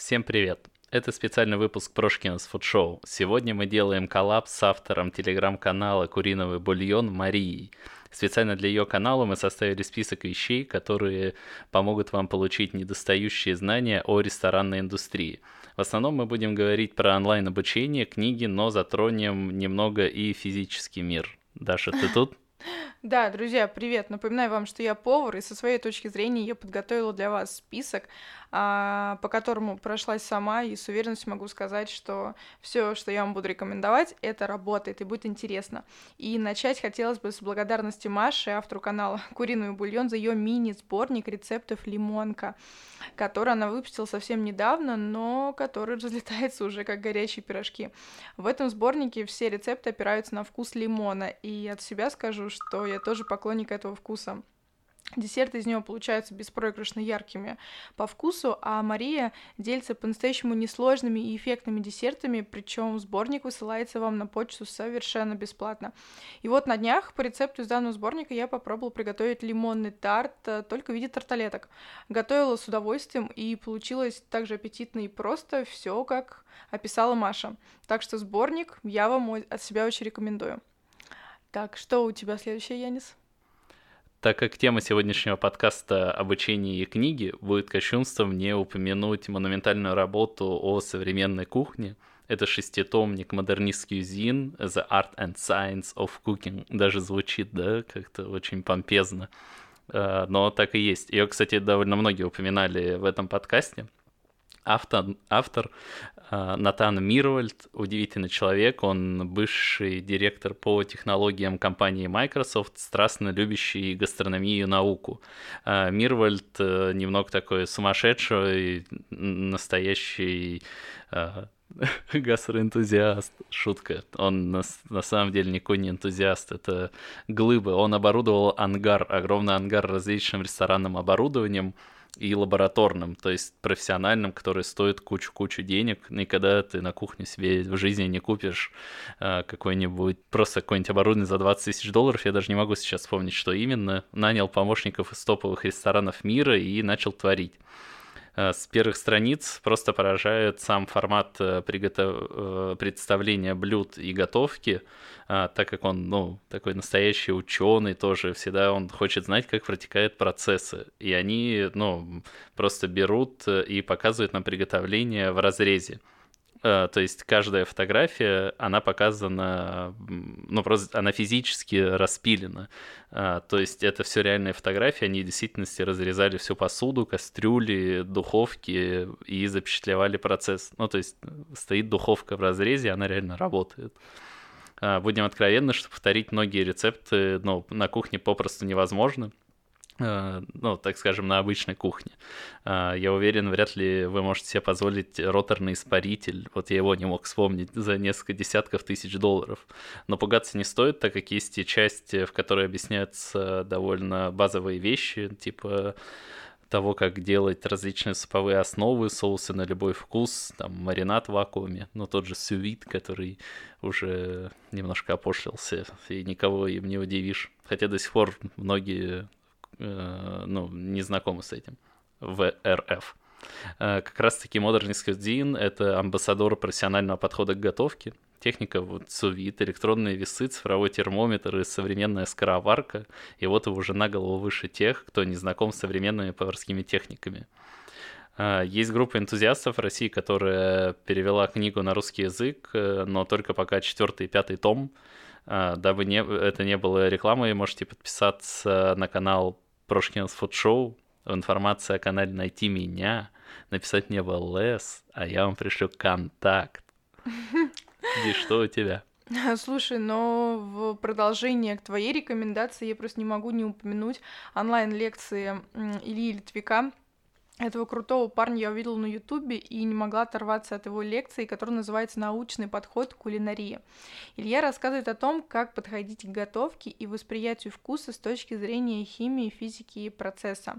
Всем привет! Это специальный выпуск Прошкинс Фуд Шоу. Сегодня мы делаем коллаб с автором телеграм-канала «Куриновый бульон» Марией. Специально для ее канала мы составили список вещей, которые помогут вам получить недостающие знания о ресторанной индустрии. В основном мы будем говорить про онлайн-обучение, книги, но затронем немного и физический мир. Даша, ты тут? Да, друзья, привет. Напоминаю вам, что я повар, и со своей точки зрения я подготовила для вас список а, по которому прошлась сама, и с уверенностью могу сказать, что все, что я вам буду рекомендовать, это работает и будет интересно. И начать хотелось бы с благодарности Маши, автору канала Куриный бульон, за ее мини-сборник рецептов лимонка, который она выпустила совсем недавно, но который разлетается уже как горячие пирожки. В этом сборнике все рецепты опираются на вкус лимона, и от себя скажу, что я тоже поклонник этого вкуса. Десерты из него получаются беспроигрышно яркими по вкусу, а Мария делится по-настоящему несложными и эффектными десертами, причем сборник высылается вам на почту совершенно бесплатно. И вот на днях по рецепту из данного сборника я попробовала приготовить лимонный тарт э, только в виде тарталеток. Готовила с удовольствием и получилось также аппетитно и просто, все как описала Маша. Так что сборник я вам от себя очень рекомендую. Так, что у тебя следующее, Янис? Так как тема сегодняшнего подкаста обучение и книги, будет кощунством не упомянуть монументальную работу о современной кухне. Это шеститомник модернистский зин The Art and Science of Cooking. Даже звучит, да, как-то очень помпезно. Э, но так и есть. Ее, кстати, довольно многие упоминали в этом подкасте. Автор, автор Натан Мирвальд, удивительный человек, он бывший директор по технологиям компании Microsoft, страстно любящий гастрономию и науку. Э, Мирвальд э, немного такой сумасшедший, настоящий э, гастроэнтузиаст. Шутка. Он на, на самом деле никакой не энтузиаст. Это глыбы. Он оборудовал ангар, огромный ангар различным ресторанным оборудованием и лабораторным, то есть профессиональным, который стоит кучу-кучу денег, никогда ты на кухне себе в жизни не купишь э, какой-нибудь, просто какой-нибудь оборудование за 20 тысяч долларов, я даже не могу сейчас вспомнить, что именно, нанял помощников из топовых ресторанов мира и начал творить. Э, с первых страниц просто поражает сам формат э, приготов... Э, представления блюд и готовки, так как он, ну, такой настоящий ученый тоже, всегда он хочет знать, как протекают процессы. И они, ну, просто берут и показывают нам приготовление в разрезе. Э, то есть каждая фотография, она показана, ну просто она физически распилена. Э, то есть это все реальные фотографии, они в действительности разрезали всю посуду, кастрюли, духовки и запечатлевали процесс. Ну то есть стоит духовка в разрезе, она реально работает. Э, будем откровенны, что повторить многие рецепты ну, на кухне попросту невозможно. Э, ну, так скажем, на обычной кухне. Э, я уверен, вряд ли вы можете себе позволить роторный испаритель. Вот я его не мог вспомнить за несколько десятков тысяч долларов. Но пугаться не стоит, так как есть и части, в которой объясняются довольно базовые вещи, типа того, как делать различные суповые основы, соусы на любой вкус, там, маринад в вакууме, ну, тот же сювит, который уже немножко опошлился, и никого им не удивишь. Хотя до сих пор многие ну, не знакомы с этим в РФ. Э, как раз-таки Modernist Cuisine — это амбассадор профессионального подхода к готовке. Техника вот сувит, электронные весы, цифровой термометр и современная скороварка. И вот его уже на голову выше тех, кто не знаком с современными поварскими техниками. Э, есть группа энтузиастов в России, которая перевела книгу на русский язык, но только пока четвертый и пятый том. Дабы не, это не было рекламой, можете подписаться на канал Прошкинс Фуд Шоу, информация о канале «Найти меня», написать мне в ЛС, а я вам пришлю контакт. И что у тебя? Слушай, но в продолжение к твоей рекомендации я просто не могу не упомянуть онлайн-лекции Ильи Литвика этого крутого парня я увидела на Ютубе и не могла оторваться от его лекции, которая называется «Научный подход к кулинарии». Илья рассказывает о том, как подходить к готовке и восприятию вкуса с точки зрения химии, физики и процесса.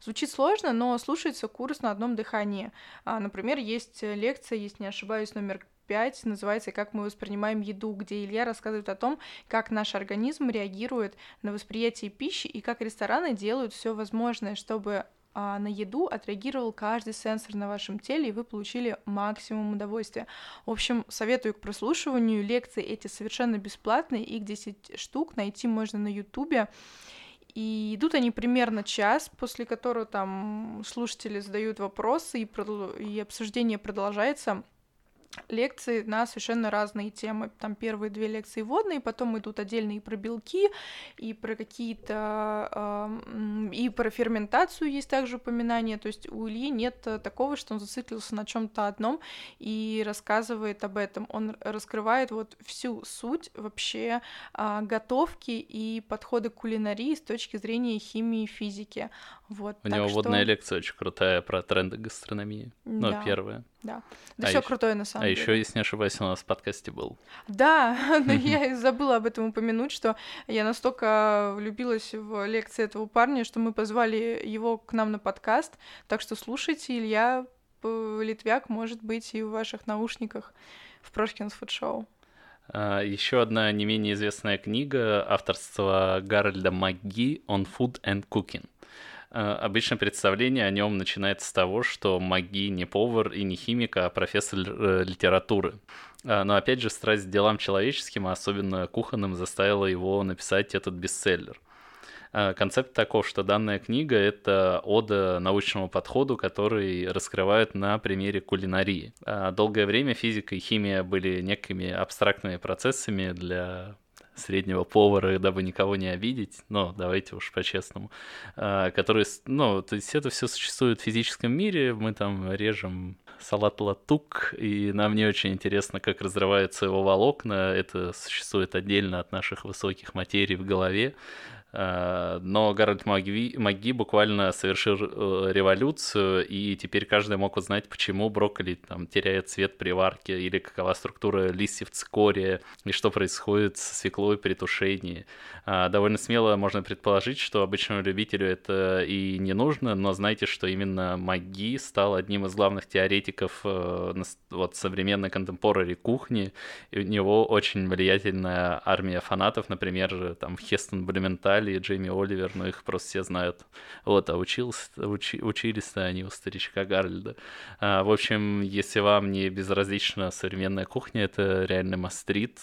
Звучит сложно, но слушается курс на одном дыхании. А, например, есть лекция, если не ошибаюсь, номер 5 называется «Как мы воспринимаем еду», где Илья рассказывает о том, как наш организм реагирует на восприятие пищи и как рестораны делают все возможное, чтобы а, на еду отреагировал каждый сенсор на вашем теле, и вы получили максимум удовольствия. В общем, советую к прослушиванию. Лекции эти совершенно бесплатные, их 10 штук найти можно на Ютубе. И идут они примерно час, после которого там слушатели задают вопросы, и, продл... и обсуждение продолжается лекции на совершенно разные темы. Там первые две лекции вводные, потом идут отдельные про белки, и про какие-то... Э, и про ферментацию есть также упоминание. То есть у Ильи нет такого, что он зациклился на чем то одном и рассказывает об этом. Он раскрывает вот всю суть вообще э, готовки и подхода к кулинарии с точки зрения химии и физики. Вот, у него что... водная лекция очень крутая про тренды гастрономии. Ну, да. Ну, первая. Да. Да а все еще... крутое на самом а деле. А еще, если не ошибаюсь, у нас в подкасте был. Да, но я забыла об этом упомянуть, что я настолько влюбилась в лекции этого парня, что мы позвали его к нам на подкаст. Так что слушайте, Илья Литвяк может быть и в ваших наушниках в Прошкинс Фуд Шоу. Еще одна не менее известная книга авторства Гарольда Маги «On Food and Cooking». Э, обычно представление о нем начинается с того, что Маги не повар и не химик, а профессор э, литературы. Э, но опять же, страсть к делам человеческим, а особенно кухонным, заставила его написать этот бестселлер. Концепт таков, что данная книга — это ода научному подходу, который раскрывают на примере кулинарии. Долгое время физика и химия были некими абстрактными процессами для среднего повара, дабы никого не обидеть, но давайте уж по-честному, а, которые, ну, то есть это все существует в физическом мире, мы там режем салат латук, и нам не очень интересно, как разрываются его волокна, это существует отдельно от наших высоких материй в голове, но Гарольд Маги, Маги буквально совершил э, революцию, и теперь каждый мог узнать, почему брокколи там, теряет цвет при варке, или какова структура листьев цикория, и что происходит со свеклой при тушении. Э, довольно смело можно предположить, что обычному любителю это и не нужно, но знайте, что именно Маги стал одним из главных теоретиков вот, современной контемпорари кухни, и у него очень влиятельная армия фанатов, например, там Хестон Блюменталь, Али Джейми Оливер, но их просто все знают. Вот, а учился, учи, учились-то они у старичка Гарольда. А, в общем, если вам не безразлична современная кухня, это реально мастрит.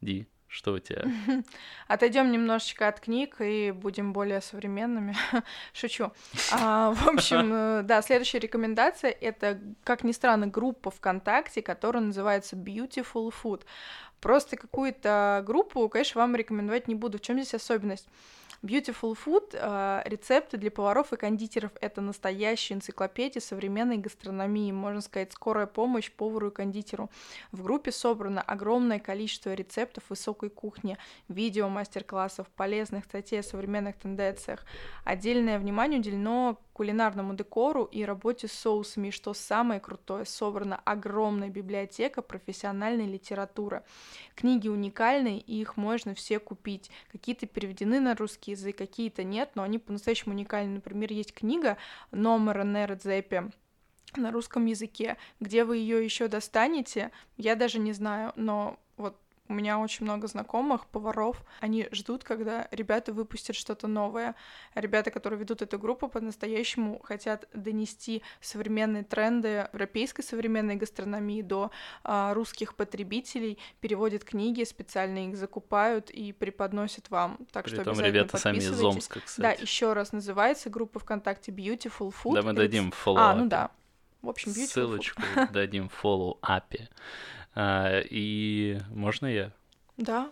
Ди, что у тебя? Отойдем немножечко от книг и будем более современными. Шучу. А, в общем, э, да, следующая рекомендация это, как ни странно, группа ВКонтакте, которая называется Beautiful Food. Просто какую-то группу, конечно, вам рекомендовать не буду. В чем здесь особенность? Beautiful Food э, рецепты для поваров и кондитеров — это настоящая энциклопедия современной гастрономии, можно сказать, скорая помощь повару и кондитеру. В группе собрано огромное количество рецептов высокой кухни, видео мастер-классов, полезных статей о современных тенденциях. Отдельное внимание уделено кулинарному декору и работе с соусами. И что самое крутое, собрана огромная библиотека профессиональной литературы. Книги уникальные, и их можно все купить. Какие-то переведены на русский язык, какие-то нет, но они по-настоящему уникальны. Например, есть книга номера Нера на русском языке. Где вы ее еще достанете, я даже не знаю, но у меня очень много знакомых, поваров. Они ждут, когда ребята выпустят что-то новое. Ребята, которые ведут эту группу, по-настоящему хотят донести современные тренды европейской современной гастрономии до а, русских потребителей, переводят книги, специально их закупают и преподносят вам. Так При что том ребята сами из Омска, кстати. Да, еще раз называется группа ВКонтакте Beautiful Food. Да, мы дадим follow А, ну да. В общем, Beautiful Ссылочку дадим follow апе. А, и можно я? Да.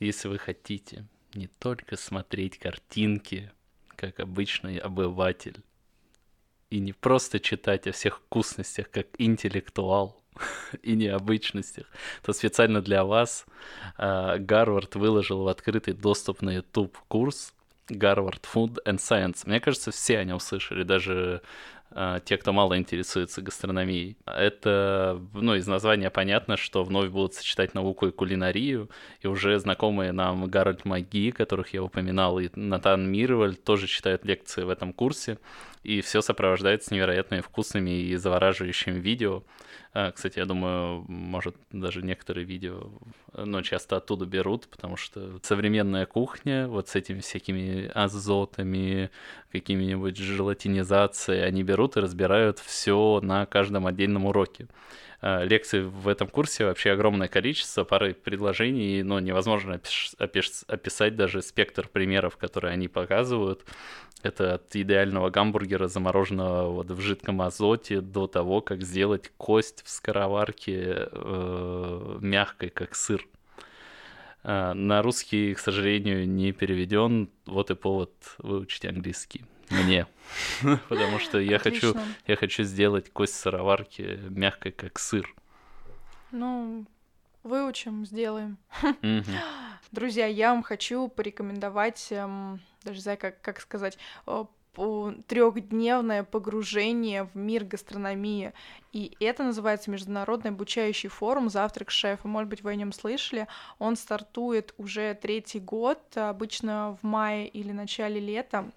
Если вы хотите не только смотреть картинки, как обычный обыватель, и не просто читать о всех вкусностях, как интеллектуал, и необычностях, то специально для вас э, Гарвард выложил в открытый доступ на YouTube курс Гарвард Food and Science. Мне кажется, все о нем слышали, даже те, кто мало интересуется гастрономией. Это, ну, из названия понятно, что вновь будут сочетать науку и кулинарию, и уже знакомые нам Гарольд Маги, которых я упоминал, и Натан Мирваль тоже читают лекции в этом курсе, и все сопровождается невероятными вкусными и завораживающими видео. А, кстати, я думаю, может, даже некоторые видео, но часто оттуда берут, потому что современная кухня, вот с этими всякими азотами, какими-нибудь желатинизацией, они берут и разбирают все на каждом отдельном уроке. А, лекций в этом курсе вообще огромное количество, пары предложений, но невозможно описать даже спектр примеров, которые они показывают. Это от идеального гамбургера, замороженного вот в жидком азоте, до того, как сделать кость в скороварке э, мягкой, как сыр. Э, на русский, к сожалению, не переведен. Вот и повод выучить английский мне, потому что я хочу, я хочу сделать кость сыроварки мягкой, как сыр. Ну, выучим, сделаем. Друзья, я вам хочу порекомендовать, эм, даже знаю, как, как сказать, трехдневное погружение в мир гастрономии. И это называется Международный обучающий форум «Завтрак шефа». Может быть, вы о нем слышали. Он стартует уже третий год, обычно в мае или начале лета.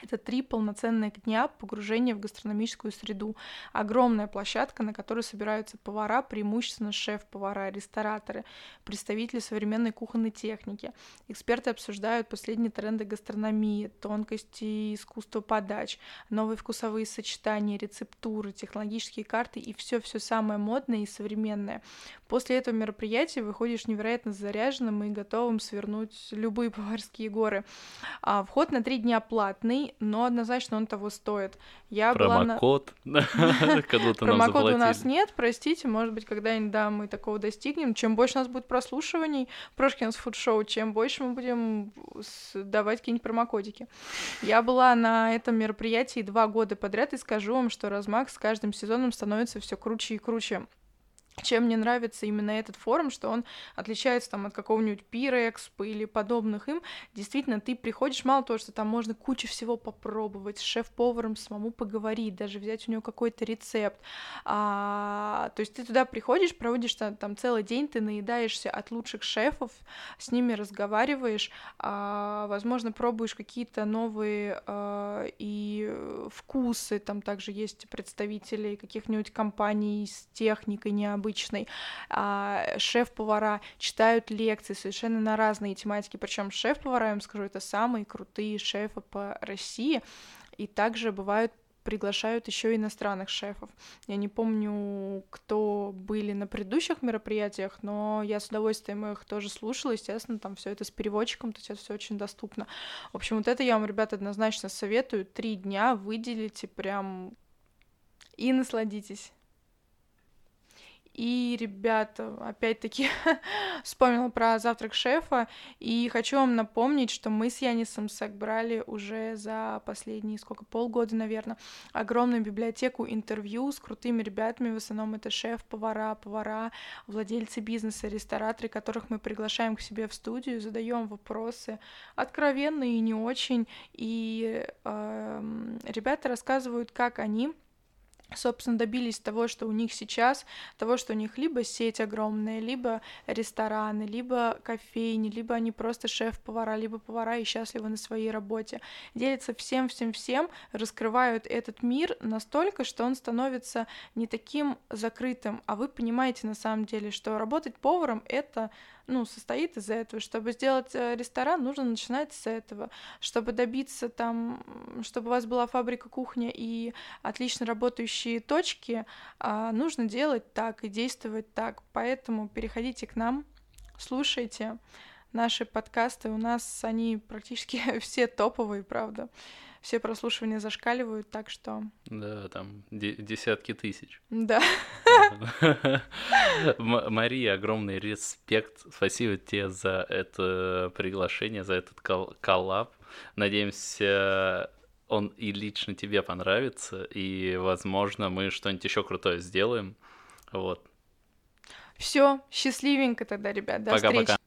Это три полноценных дня погружения в гастрономическую среду. Огромная площадка, на которой собираются повара, преимущественно шеф-повара, рестораторы, представители современной кухонной техники. Эксперты обсуждают последние тренды гастрономии, тонкости искусства подач, новые вкусовые сочетания, рецептуры, технологические карты и все-все самое модное и современное. После этого мероприятия выходишь невероятно заряженным и готовым свернуть любые поварские горы. А, вход на три дня платный, но однозначно он того стоит. Я Промокод, на... Промокода у нас нет, простите, может быть, когда-нибудь, да, мы такого достигнем. Чем больше у нас будет прослушиваний Прошкинс Фуд Шоу, чем больше мы будем давать какие-нибудь промокодики. Я была на этом мероприятии два года подряд и скажу вам, что размах с каждым сезоном становится все круче и круче чем мне нравится именно этот форум, что он отличается там от какого-нибудь Пира Экспо или подобных им. Действительно, ты приходишь, мало того, что там можно кучу всего попробовать, с шеф-поваром самому поговорить, даже взять у него какой-то рецепт. А, то есть ты туда приходишь, проводишь там, там целый день, ты наедаешься от лучших шефов, с ними разговариваешь, а, возможно, пробуешь какие-то новые а, и вкусы, там также есть представители каких-нибудь компаний с техникой необычной, обычной. А, шеф-повара читают лекции совершенно на разные тематики, причем шеф-повара, я вам скажу, это самые крутые шефы по России, и также бывают приглашают еще иностранных шефов. Я не помню, кто были на предыдущих мероприятиях, но я с удовольствием их тоже слушала. Естественно, там все это с переводчиком, то есть все очень доступно. В общем, вот это я вам, ребята, однозначно советую. Три дня выделите прям и насладитесь. И, ребята, опять-таки вспомнила про завтрак шефа, и хочу вам напомнить, что мы с Янисом собрали уже за последние, сколько, полгода, наверное, огромную библиотеку интервью с крутыми ребятами, в основном это шеф-повара, повара, владельцы бизнеса, рестораторы, которых мы приглашаем к себе в студию, задаем вопросы откровенные и не очень, и э, ребята рассказывают, как они собственно, добились того, что у них сейчас, того, что у них либо сеть огромная, либо рестораны, либо кофейни, либо они просто шеф-повара, либо повара и счастливы на своей работе. Делятся всем-всем-всем, раскрывают этот мир настолько, что он становится не таким закрытым, а вы понимаете на самом деле, что работать поваром — это ну, состоит из этого. Чтобы сделать э, ресторан, нужно начинать с этого. Чтобы добиться там, чтобы у вас была фабрика кухня и отлично работающие точки, а, нужно делать так и действовать так. Поэтому переходите к нам, слушайте наши подкасты. У нас они практически все топовые, правда все прослушивания зашкаливают, так что... Да, там десятки тысяч. Да. Мария, огромный респект. Спасибо тебе за это приглашение, за этот коллаб. Надеемся, он и лично тебе понравится, и, возможно, мы что-нибудь еще крутое сделаем. Вот. Все, счастливенько тогда, ребят. До пока, встречи. Пока.